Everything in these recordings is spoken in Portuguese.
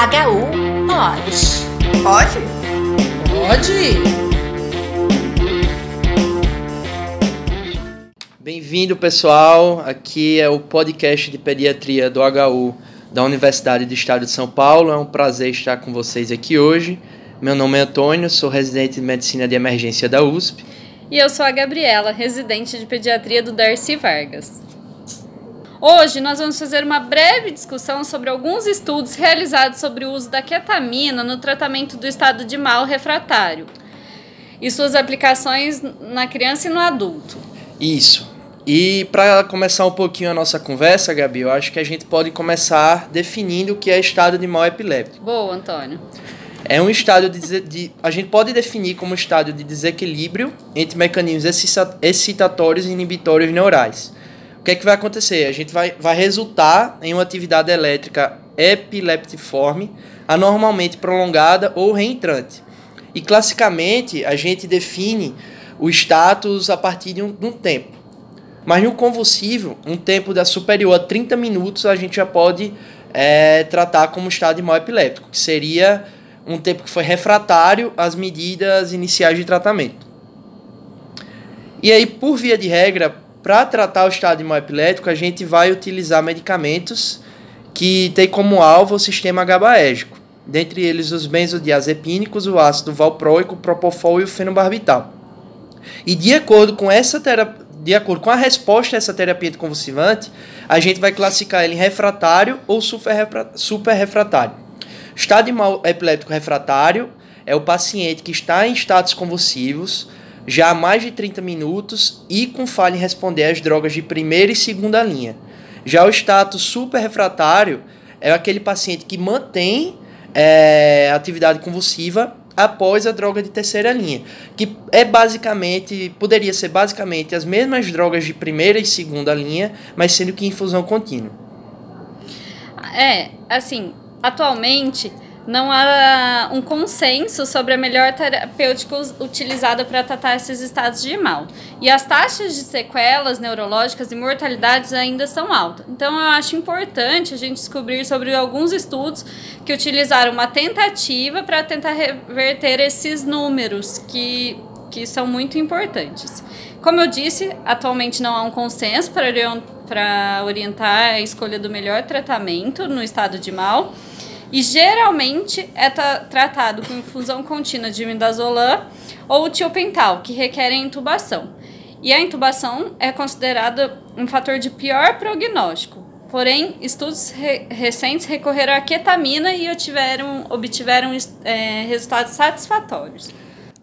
HU pode. Pode? Pode! Bem-vindo, pessoal. Aqui é o podcast de pediatria do HU da Universidade do Estado de São Paulo. É um prazer estar com vocês aqui hoje. Meu nome é Antônio, sou residente de medicina de emergência da USP. E eu sou a Gabriela, residente de pediatria do Darcy Vargas. Hoje nós vamos fazer uma breve discussão sobre alguns estudos realizados sobre o uso da ketamina no tratamento do estado de mal refratário e suas aplicações na criança e no adulto. Isso. E para começar um pouquinho a nossa conversa, Gabi, eu acho que a gente pode começar definindo o que é estado de mal epiléptico. Boa, Antônio. É um estado de, de a gente pode definir como um estado de desequilíbrio entre mecanismos excitatórios e inibitórios neurais que é que vai acontecer? A gente vai, vai resultar em uma atividade elétrica epileptiforme, anormalmente prolongada ou reentrante. E classicamente a gente define o status a partir de um, de um tempo. Mas no convulsivo, um tempo da superior a 30 minutos a gente já pode é, tratar como estado de mal epiléptico, que seria um tempo que foi refratário às medidas iniciais de tratamento. E aí, por via de regra, para tratar o estado epilético, a gente vai utilizar medicamentos que têm como alvo o sistema GABAérgico, dentre eles os benzodiazepínicos, o ácido valproico, o propofol e o fenobarbital. E de acordo com essa terapia, de acordo com a resposta a essa terapia anticonvulsivante, a gente vai classificar ele em refratário ou super refratário. Estado epilético refratário é o paciente que está em estados convulsivos, já há mais de 30 minutos e com falha em responder às drogas de primeira e segunda linha. Já o status super refratário é aquele paciente que mantém é, atividade convulsiva após a droga de terceira linha, que é basicamente, poderia ser basicamente as mesmas drogas de primeira e segunda linha, mas sendo que infusão contínua. É, assim, atualmente não há um consenso sobre a melhor terapêutica utilizada para tratar esses estados de mal. E as taxas de sequelas neurológicas e mortalidades ainda são altas. Então, eu acho importante a gente descobrir sobre alguns estudos que utilizaram uma tentativa para tentar reverter esses números que, que são muito importantes. Como eu disse, atualmente não há um consenso para orientar a escolha do melhor tratamento no estado de mal. E geralmente é tratado com infusão contínua de midazolam ou tiopental, que requerem intubação. E a intubação é considerada um fator de pior prognóstico. Porém, estudos re recentes recorreram à ketamina e obtiveram, obtiveram é, resultados satisfatórios.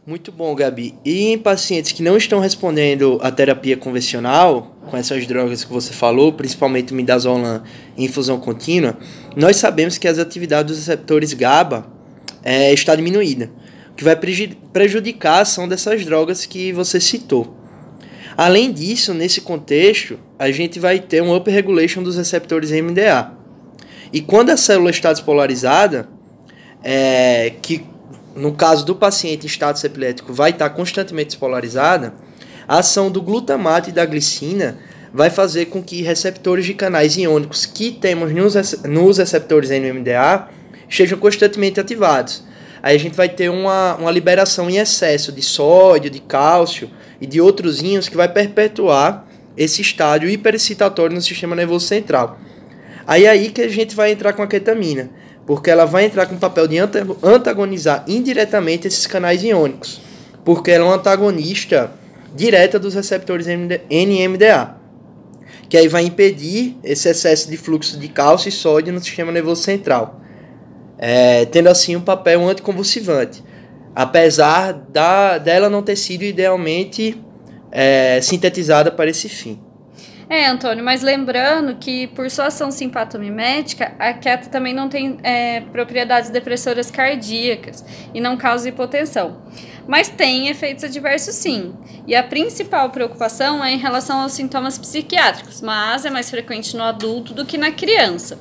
Muito bom, Gabi. E em pacientes que não estão respondendo à terapia convencional, com essas drogas que você falou, principalmente midazolam em infusão contínua, nós sabemos que as atividades dos receptores GABA é, está diminuída, o que vai prejudicar a ação dessas drogas que você citou. Além disso, nesse contexto, a gente vai ter um upregulation dos receptores MDA. E quando a célula está despolarizada, é, que no caso do paciente em estado epilético vai estar constantemente despolarizada, a ação do glutamato e da glicina vai fazer com que receptores de canais iônicos que temos nos receptores NMDA estejam constantemente ativados. Aí a gente vai ter uma, uma liberação em excesso de sódio, de cálcio e de outros íons que vai perpetuar esse estádio hiperexcitatório no sistema nervoso central. Aí é aí que a gente vai entrar com a ketamina porque ela vai entrar com o papel de antagonizar indiretamente esses canais iônicos, porque ela é um antagonista direta dos receptores NMDA, que aí vai impedir esse excesso de fluxo de cálcio e sódio no sistema nervoso central, é, tendo assim um papel anticonvulsivante, apesar da, dela não ter sido idealmente é, sintetizada para esse fim. É, Antônio, mas lembrando que por sua ação simpatomimética, a queta também não tem é, propriedades depressoras cardíacas e não causa hipotensão. Mas tem efeitos adversos sim. E a principal preocupação é em relação aos sintomas psiquiátricos, mas é mais frequente no adulto do que na criança.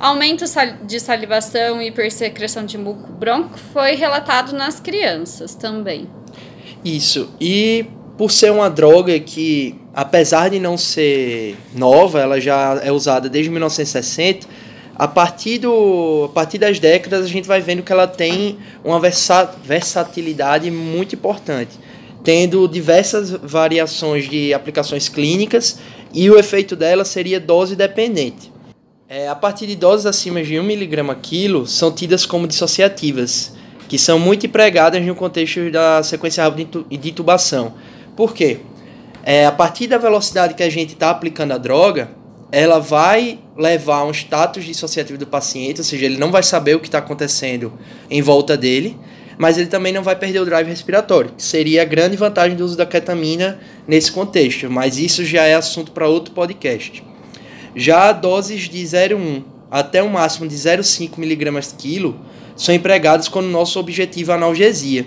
Aumento de salivação e hipersecreção de muco bronco foi relatado nas crianças também. Isso. E por ser uma droga que, apesar de não ser nova, ela já é usada desde 1960, a partir, do, a partir das décadas a gente vai vendo que ela tem uma versa, versatilidade muito importante, tendo diversas variações de aplicações clínicas e o efeito dela seria dose dependente. É, a partir de doses acima de 1mg quilo são tidas como dissociativas, que são muito empregadas no contexto da sequência rápida de intubação. Por quê? É, a partir da velocidade que a gente está aplicando a droga, ela vai levar a um status dissociativo do paciente, ou seja, ele não vai saber o que está acontecendo em volta dele, mas ele também não vai perder o drive respiratório, que seria a grande vantagem do uso da ketamina nesse contexto, mas isso já é assunto para outro podcast. Já doses de 0,1 até um máximo de 0,5 mg quilo são empregadas quando o nosso objetivo é analgesia,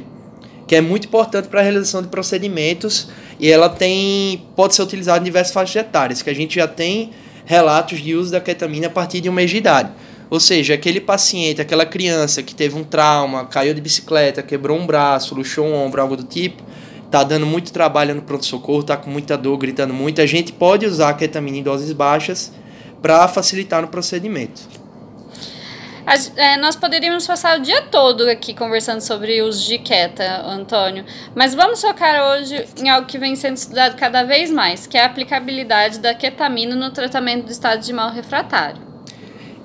que é muito importante para a realização de procedimentos e ela tem pode ser utilizada em diversas faixas etárias, que a gente já tem relatos de uso da ketamina a partir de um mês de idade. Ou seja, aquele paciente, aquela criança que teve um trauma, caiu de bicicleta, quebrou um braço, luxou um ombro, algo do tipo, tá dando muito trabalho no pronto-socorro, tá com muita dor, gritando muito, a gente pode usar a ketamina em doses baixas para facilitar no procedimento. É, nós poderíamos passar o dia todo aqui conversando sobre o uso de Keta, Antônio, mas vamos focar hoje em algo que vem sendo estudado cada vez mais, que é a aplicabilidade da ketamina no tratamento do estado de mal refratário.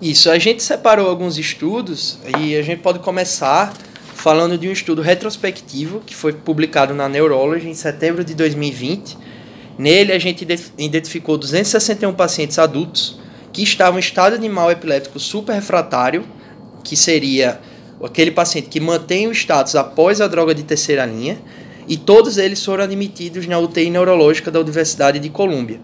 Isso, a gente separou alguns estudos e a gente pode começar falando de um estudo retrospectivo que foi publicado na Neurology em setembro de 2020. Nele, a gente identificou 261 pacientes adultos que estavam em estado de mal epiléptico super refratário, que seria aquele paciente que mantém o status após a droga de terceira linha, e todos eles foram admitidos na UTI neurológica da Universidade de Colômbia,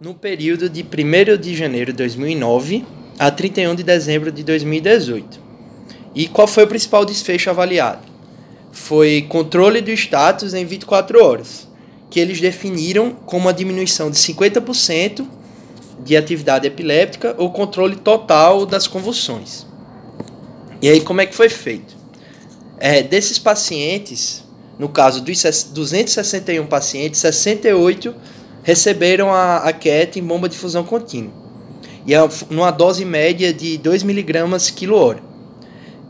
no período de 1 de janeiro de 2009 a 31 de dezembro de 2018. E qual foi o principal desfecho avaliado? Foi controle do status em 24 horas, que eles definiram como uma diminuição de 50% de atividade epiléptica ou controle total das convulsões. E aí, como é que foi feito? É, desses pacientes, no caso dos 261 pacientes, 68 receberam a, a em bomba de fusão contínua. E é numa dose média de 2 mg quilo hora.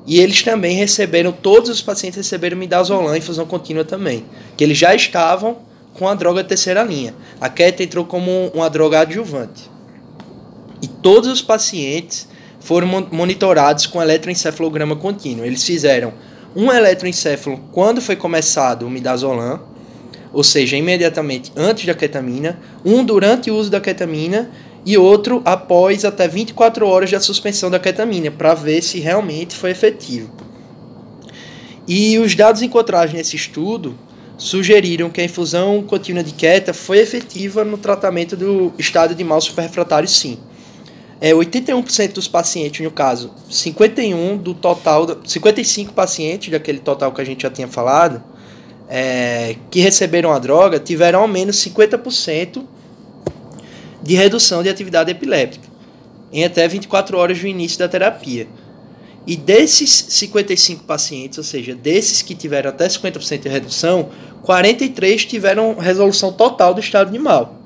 E eles também receberam, todos os pacientes receberam midazolam em fusão contínua também, que eles já estavam com a droga terceira linha. A QET entrou como uma droga adjuvante todos os pacientes foram monitorados com eletroencefalograma contínuo. Eles fizeram um eletroencefalo quando foi começado o midazolam, ou seja, imediatamente antes da ketamina, um durante o uso da ketamina e outro após até 24 horas da suspensão da ketamina, para ver se realmente foi efetivo. E os dados encontrados nesse estudo sugeriram que a infusão contínua de keta foi efetiva no tratamento do estado de mal superrefratário sim é 81% dos pacientes, no caso, 51 do total, 55 pacientes daquele total que a gente já tinha falado, é, que receberam a droga, tiveram ao menos 50% de redução de atividade epiléptica em até 24 horas do início da terapia. E desses 55 pacientes, ou seja, desses que tiveram até 50% de redução, 43 tiveram resolução total do estado de mal.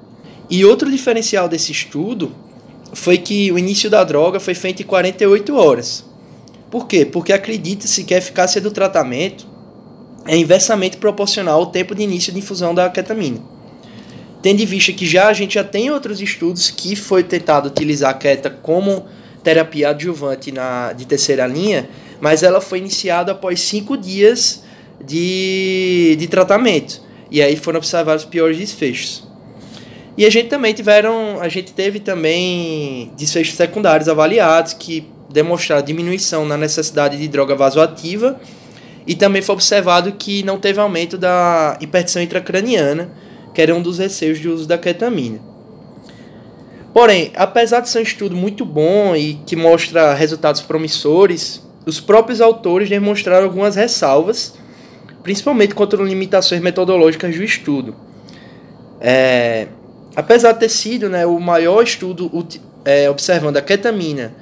E outro diferencial desse estudo foi que o início da droga foi feito em 48 horas. Por quê? Porque acredita-se que a eficácia do tratamento é inversamente proporcional ao tempo de início de infusão da ketamina. Tendo em vista que já a gente já tem outros estudos que foi tentado utilizar a keta como terapia adjuvante na, de terceira linha, mas ela foi iniciada após cinco dias de, de tratamento. E aí foram observados piores desfechos. E a gente também tiveram, a gente teve também desfechos secundários avaliados que demonstraram diminuição na necessidade de droga vasoativa e também foi observado que não teve aumento da hipertensão intracraniana, que era um dos receios de uso da ketamina. Porém, apesar de ser um estudo muito bom e que mostra resultados promissores, os próprios autores demonstraram algumas ressalvas, principalmente contra limitações metodológicas do estudo. É, apesar de ter sido né, o maior estudo é, observando a ketamina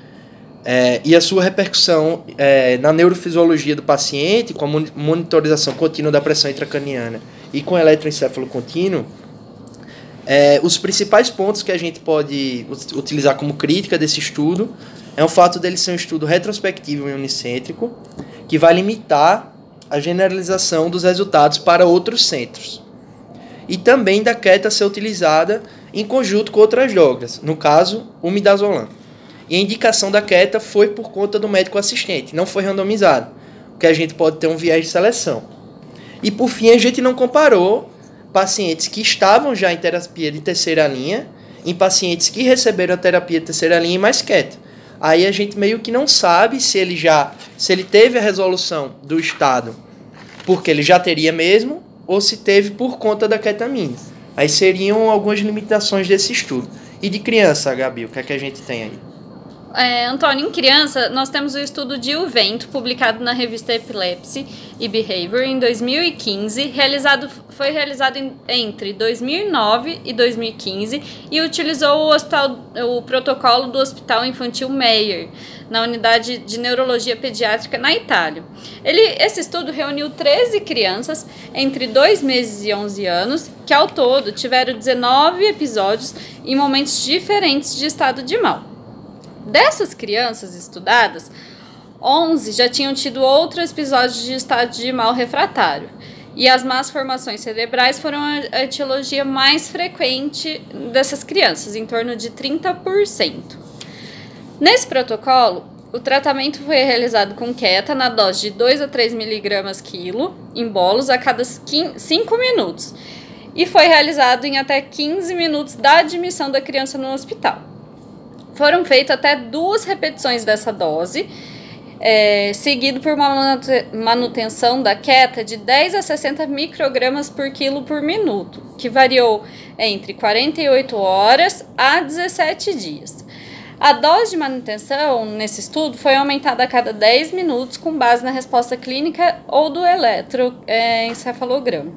é, e a sua repercussão é, na neurofisiologia do paciente, com a monitorização contínua da pressão intracraniana e com eletroencefalo contínuo, é, os principais pontos que a gente pode utilizar como crítica desse estudo é o fato dele ser um estudo retrospectivo e unicêntrico, que vai limitar a generalização dos resultados para outros centros. E também da queta ser utilizada em conjunto com outras drogas, no caso, o midazolam. E a indicação da queta foi por conta do médico assistente, não foi randomizado, porque a gente pode ter um viés de seleção. E por fim, a gente não comparou pacientes que estavam já em terapia de terceira linha em pacientes que receberam a terapia de terceira linha e mais queta. Aí a gente meio que não sabe se ele já, se ele teve a resolução do estado porque ele já teria mesmo ou se teve por conta da ketamina. Aí seriam algumas limitações desse estudo. E de criança, Gabi, o que é que a gente tem aí? É, Antônio, em criança, nós temos o estudo de Uvento, publicado na revista Epilepsy e Behavior em 2015, realizado, foi realizado em, entre 2009 e 2015 e utilizou o, hospital, o protocolo do Hospital Infantil Meyer, na unidade de neurologia pediátrica na Itália. Ele, esse estudo reuniu 13 crianças entre 2 meses e 11 anos, que ao todo tiveram 19 episódios em momentos diferentes de estado de mal. Dessas crianças estudadas, 11 já tinham tido outros episódios de estado de mal refratário. E as más formações cerebrais foram a etiologia mais frequente dessas crianças, em torno de 30%. Nesse protocolo, o tratamento foi realizado com queta na dose de 2 a 3 miligramas quilo em bolos a cada 5 minutos e foi realizado em até 15 minutos da admissão da criança no hospital. Foram feitas até duas repetições dessa dose, é, seguido por uma manutenção da queta de 10 a 60 microgramas por quilo por minuto, que variou entre 48 horas a 17 dias. A dose de manutenção nesse estudo foi aumentada a cada 10 minutos com base na resposta clínica ou do eletroencefalograma.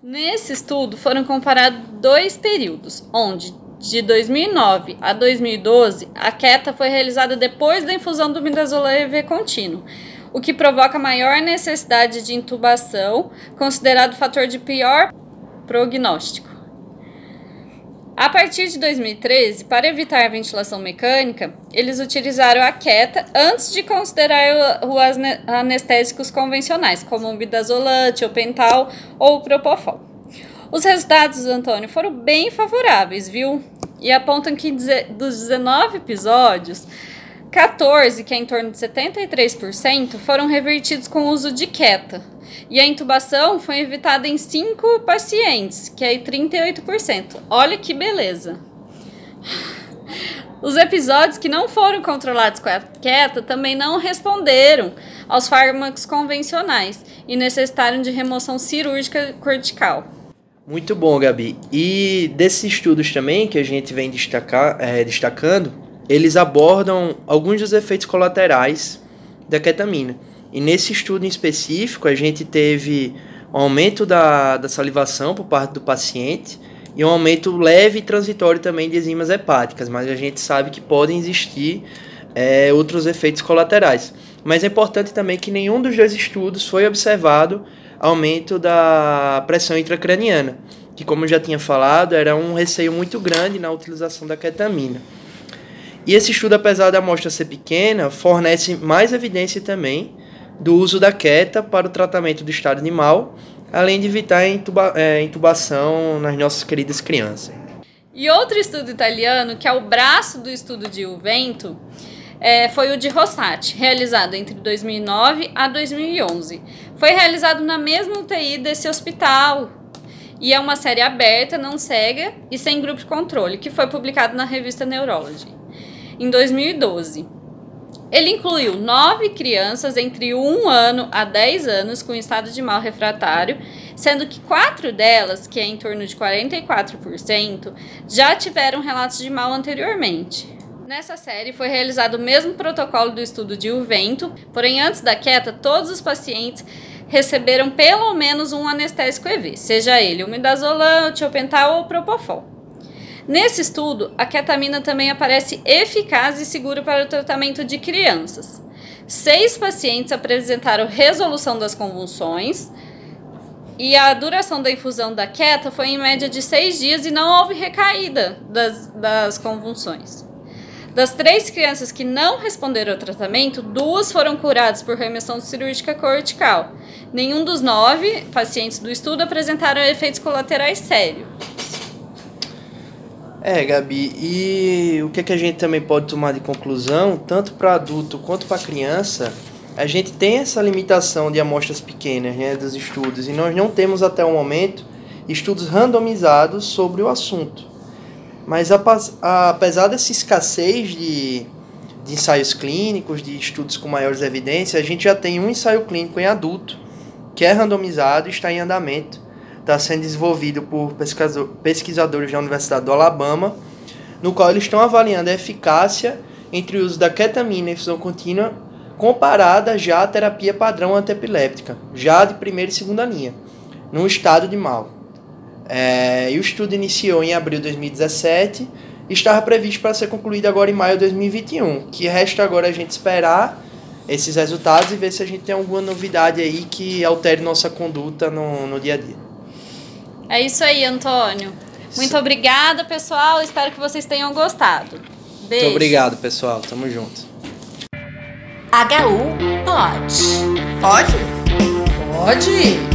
Nesse estudo foram comparados dois períodos, onde de 2009 a 2012, a queta foi realizada depois da infusão do midazolam contínuo, o que provoca maior necessidade de intubação, considerado fator de pior prognóstico. A partir de 2013, para evitar a ventilação mecânica, eles utilizaram a queta antes de considerar os anestésicos convencionais, como o midazolam, tiopental ou o propofol. Os resultados, Antônio, foram bem favoráveis, viu? E apontam que dos 19 episódios, 14, que é em torno de 73%, foram revertidos com o uso de queta. E a intubação foi evitada em 5 pacientes, que é 38%. Olha que beleza! Os episódios que não foram controlados com a queta também não responderam aos fármacos convencionais e necessitaram de remoção cirúrgica cortical. Muito bom, Gabi. E desses estudos também que a gente vem destacar, é, destacando, eles abordam alguns dos efeitos colaterais da ketamina. E nesse estudo em específico, a gente teve um aumento da, da salivação por parte do paciente e um aumento leve e transitório também de enzimas hepáticas, mas a gente sabe que podem existir é, outros efeitos colaterais. Mas é importante também que nenhum dos dois estudos foi observado aumento da pressão intracraniana, que como eu já tinha falado, era um receio muito grande na utilização da ketamina. E esse estudo, apesar da amostra ser pequena, fornece mais evidência também do uso da queta para o tratamento do estado animal, além de evitar intuba é, intubação nas nossas queridas crianças. E outro estudo italiano, que é o braço do estudo de Uvento, é, foi o de Rossati, realizado entre 2009 a 2011. Foi realizado na mesma UTI desse hospital. E é uma série aberta, não cega e sem grupo de controle, que foi publicado na revista Neurology em 2012. Ele incluiu nove crianças entre 1 ano a 10 anos com estado de mal refratário, sendo que quatro delas, que é em torno de 44%, já tiveram relatos de mal anteriormente. Nessa série foi realizado o mesmo protocolo do estudo de Uvento, porém antes da queta, todos os pacientes receberam pelo menos um anestésico EV, seja ele midazolam, tiopental ou propofol. Nesse estudo, a ketamina também aparece eficaz e segura para o tratamento de crianças. Seis pacientes apresentaram resolução das convulsões e a duração da infusão da queta foi em média de seis dias e não houve recaída das, das convulsões. Das três crianças que não responderam ao tratamento, duas foram curadas por remissão cirúrgica cortical. Nenhum dos nove pacientes do estudo apresentaram efeitos colaterais sérios. É, Gabi, e o que, é que a gente também pode tomar de conclusão, tanto para adulto quanto para criança, a gente tem essa limitação de amostras pequenas né, dos estudos, e nós não temos até o momento estudos randomizados sobre o assunto. Mas apesar dessa escassez de, de ensaios clínicos, de estudos com maiores evidências, a gente já tem um ensaio clínico em adulto, que é randomizado está em andamento. Está sendo desenvolvido por pesquisadores da Universidade do Alabama, no qual eles estão avaliando a eficácia entre o uso da ketamina em fusão contínua comparada já à terapia padrão antepiléptica, já de primeira e segunda linha, no estado de mal. É, e o estudo iniciou em abril de 2017 e estava previsto para ser concluído agora em maio de 2021. Que resta agora a gente esperar esses resultados e ver se a gente tem alguma novidade aí que altere nossa conduta no, no dia a dia. É isso aí, Antônio. Muito obrigada, pessoal. Espero que vocês tenham gostado. Beijo. Muito obrigado, pessoal. Tamo junto. HU pode. Pode? Pode.